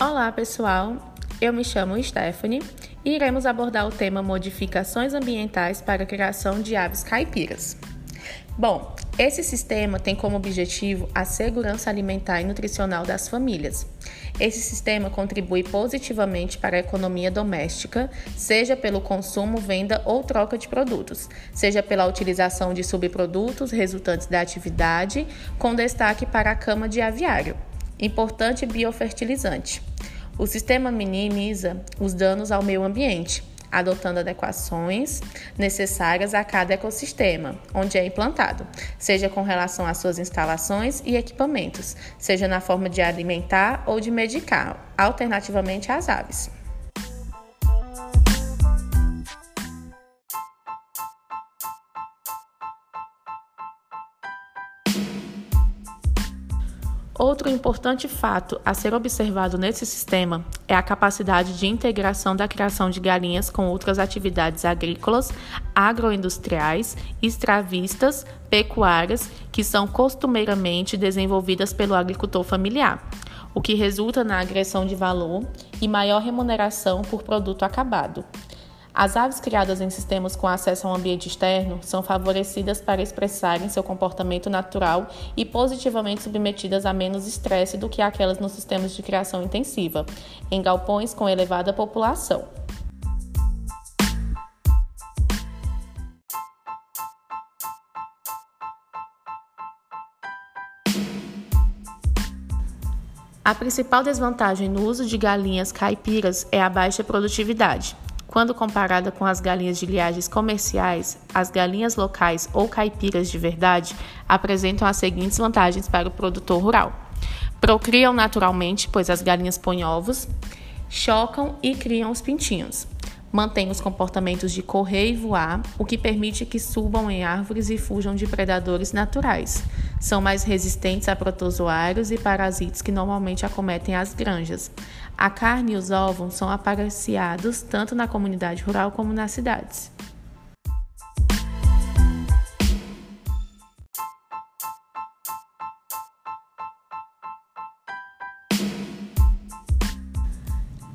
Olá, pessoal. Eu me chamo Stephanie e iremos abordar o tema modificações ambientais para a criação de aves caipiras. Bom, esse sistema tem como objetivo a segurança alimentar e nutricional das famílias. Esse sistema contribui positivamente para a economia doméstica, seja pelo consumo, venda ou troca de produtos, seja pela utilização de subprodutos resultantes da atividade, com destaque para a cama de aviário, importante biofertilizante. O sistema minimiza os danos ao meio ambiente adotando adequações necessárias a cada ecossistema onde é implantado, seja com relação às suas instalações e equipamentos, seja na forma de alimentar ou de medicar, alternativamente às aves. Outro importante fato a ser observado nesse sistema é a capacidade de integração da criação de galinhas com outras atividades agrícolas, agroindustriais, extravistas, pecuárias, que são costumeiramente desenvolvidas pelo agricultor familiar, o que resulta na agressão de valor e maior remuneração por produto acabado. As aves criadas em sistemas com acesso ao ambiente externo são favorecidas para expressarem seu comportamento natural e positivamente submetidas a menos estresse do que aquelas nos sistemas de criação intensiva, em galpões com elevada população. A principal desvantagem no uso de galinhas caipiras é a baixa produtividade. Quando comparada com as galinhas de liagens comerciais, as galinhas locais ou caipiras de verdade apresentam as seguintes vantagens para o produtor rural: procriam naturalmente, pois as galinhas põem ovos, chocam e criam os pintinhos. Mantêm os comportamentos de correr e voar, o que permite que subam em árvores e fujam de predadores naturais. São mais resistentes a protozoários e parasitas que normalmente acometem as granjas. A carne e os ovos são apreciados tanto na comunidade rural como nas cidades.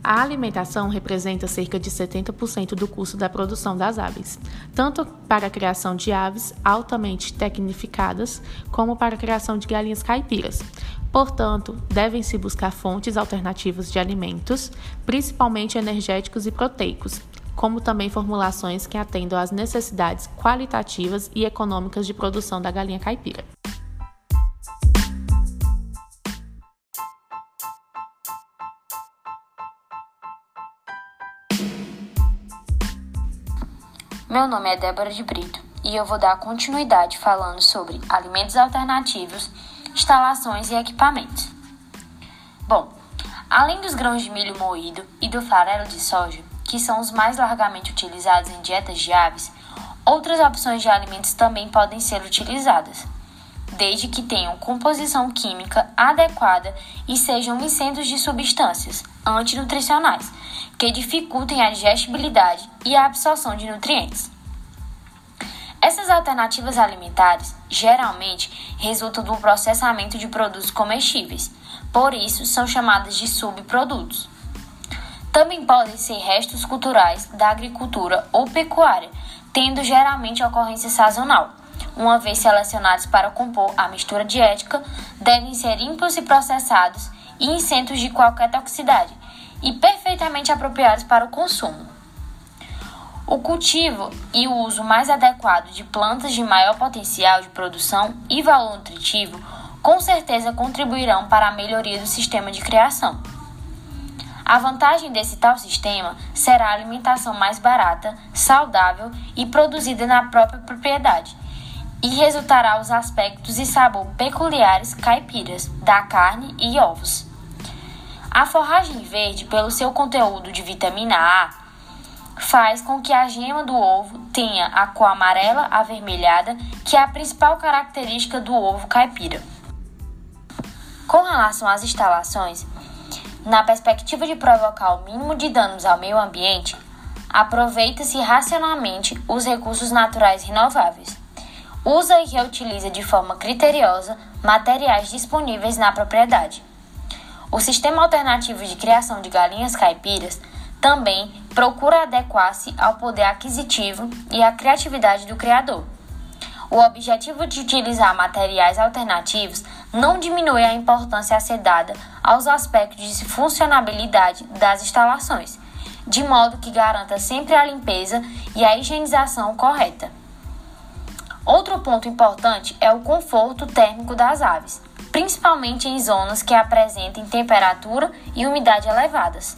A alimentação representa cerca de 70% do custo da produção das aves, tanto para a criação de aves altamente tecnificadas, como para a criação de galinhas caipiras. Portanto, devem-se buscar fontes alternativas de alimentos, principalmente energéticos e proteicos, como também formulações que atendam às necessidades qualitativas e econômicas de produção da galinha caipira. Meu nome é Débora de Brito e eu vou dar continuidade falando sobre alimentos alternativos, instalações e equipamentos. Bom, além dos grãos de milho moído e do farelo de soja, que são os mais largamente utilizados em dietas de aves, outras opções de alimentos também podem ser utilizadas, desde que tenham composição química adequada e sejam isentos de substâncias antinutricionais que dificultem a digestibilidade e a absorção de nutrientes. Essas alternativas alimentares geralmente resultam do processamento de produtos comestíveis, por isso são chamadas de subprodutos. Também podem ser restos culturais da agricultura ou pecuária, tendo geralmente ocorrência sazonal. Uma vez selecionados para compor a mistura diética, devem ser limpos e processados e isentos de qualquer toxicidade, e perfeitamente apropriados para o consumo. O cultivo e o uso mais adequado de plantas de maior potencial de produção e valor nutritivo com certeza contribuirão para a melhoria do sistema de criação. A vantagem desse tal sistema será a alimentação mais barata, saudável e produzida na própria propriedade, e resultará os aspectos e sabor peculiares caipiras da carne e ovos. A forragem verde, pelo seu conteúdo de vitamina A, faz com que a gema do ovo tenha a cor amarela avermelhada, que é a principal característica do ovo caipira. Com relação às instalações, na perspectiva de provocar o mínimo de danos ao meio ambiente, aproveita-se racionalmente os recursos naturais renováveis. Usa e reutiliza de forma criteriosa materiais disponíveis na propriedade. O sistema alternativo de criação de galinhas caipiras também procura adequar-se ao poder aquisitivo e à criatividade do criador. O objetivo de utilizar materiais alternativos não diminui a importância a ser dada aos aspectos de funcionabilidade das instalações, de modo que garanta sempre a limpeza e a higienização correta. Outro ponto importante é o conforto térmico das aves, principalmente em zonas que apresentem temperatura e umidade elevadas.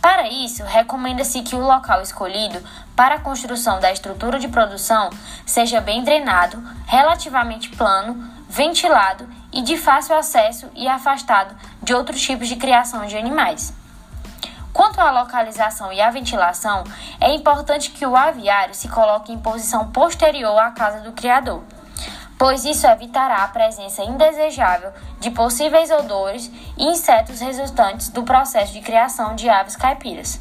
Para isso, recomenda-se que o local escolhido para a construção da estrutura de produção seja bem drenado, relativamente plano, ventilado e de fácil acesso e afastado de outros tipos de criação de animais. Quanto à localização e à ventilação, é importante que o aviário se coloque em posição posterior à casa do criador, pois isso evitará a presença indesejável de possíveis odores e insetos resultantes do processo de criação de aves caipiras.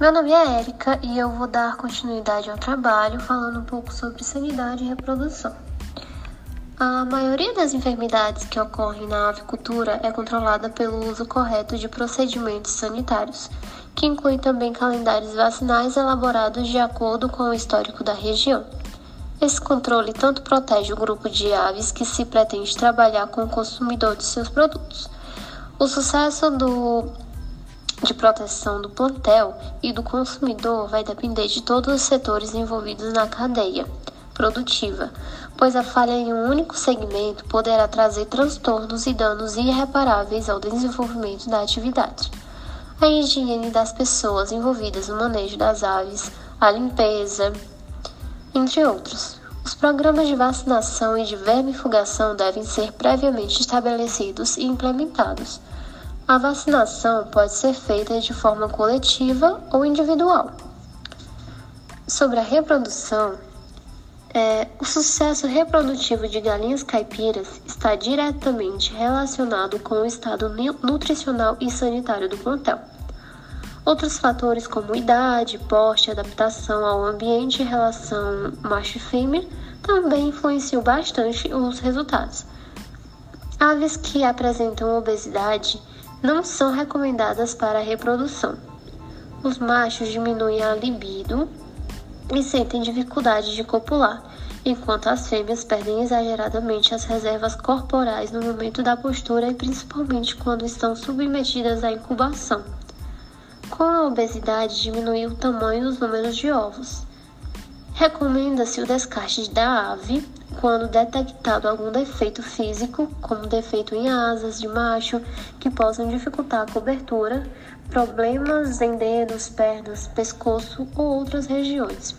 Meu nome é Érica e eu vou dar continuidade ao trabalho falando um pouco sobre sanidade e reprodução. A maioria das enfermidades que ocorrem na avicultura é controlada pelo uso correto de procedimentos sanitários, que inclui também calendários vacinais elaborados de acordo com o histórico da região. Esse controle tanto protege o grupo de aves que se pretende trabalhar com o consumidor de seus produtos. O sucesso do de proteção do plantel e do consumidor vai depender de todos os setores envolvidos na cadeia produtiva, pois a falha em um único segmento poderá trazer transtornos e danos irreparáveis ao desenvolvimento da atividade. A higiene das pessoas envolvidas no manejo das aves, a limpeza, entre outros. Os programas de vacinação e de vermifugação devem ser previamente estabelecidos e implementados a vacinação pode ser feita de forma coletiva ou individual. Sobre a reprodução, é, o sucesso reprodutivo de galinhas caipiras está diretamente relacionado com o estado nutricional e sanitário do plantel. Outros fatores como idade, porte, adaptação ao ambiente e relação macho e fêmea também influenciam bastante os resultados. Aves que apresentam obesidade não são recomendadas para a reprodução. Os machos diminuem a libido e sentem dificuldade de copular, enquanto as fêmeas perdem exageradamente as reservas corporais no momento da postura e principalmente quando estão submetidas à incubação. Com a obesidade, diminui o tamanho e os números de ovos. Recomenda-se o descarte da ave quando detectado algum defeito físico, como defeito em asas de macho, que possam dificultar a cobertura, problemas em dedos, pernas, pescoço ou outras regiões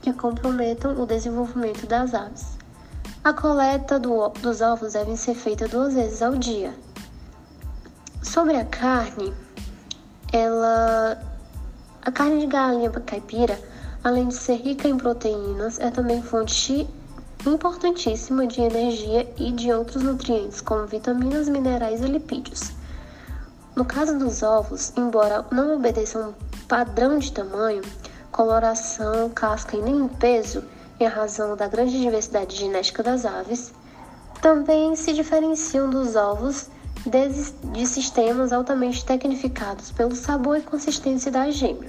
que comprometam o desenvolvimento das aves. A coleta do, dos ovos deve ser feita duas vezes ao dia. Sobre a carne, ela a carne de galinha caipira, além de ser rica em proteínas, é também fonte importantíssima de energia e de outros nutrientes, como vitaminas, minerais e lipídios. No caso dos ovos, embora não obedeçam padrão de tamanho, coloração, casca e nem peso, em razão da grande diversidade genética das aves, também se diferenciam dos ovos de sistemas altamente tecnificados pelo sabor e consistência da gema.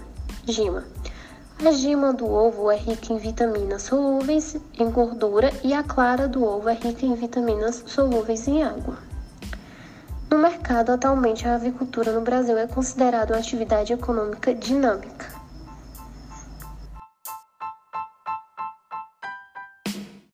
A gema do ovo é rica em vitaminas solúveis em gordura e a clara do ovo é rica em vitaminas solúveis em água. No mercado, atualmente, a avicultura no Brasil é considerada uma atividade econômica dinâmica.